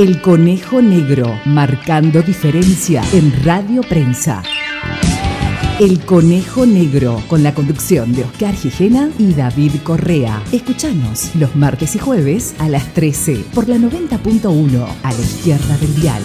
El Conejo Negro, marcando diferencia en Radio Prensa. El Conejo Negro, con la conducción de Oscar Gijena y David Correa. Escuchanos los martes y jueves a las 13 por la 90.1 a la izquierda del dial.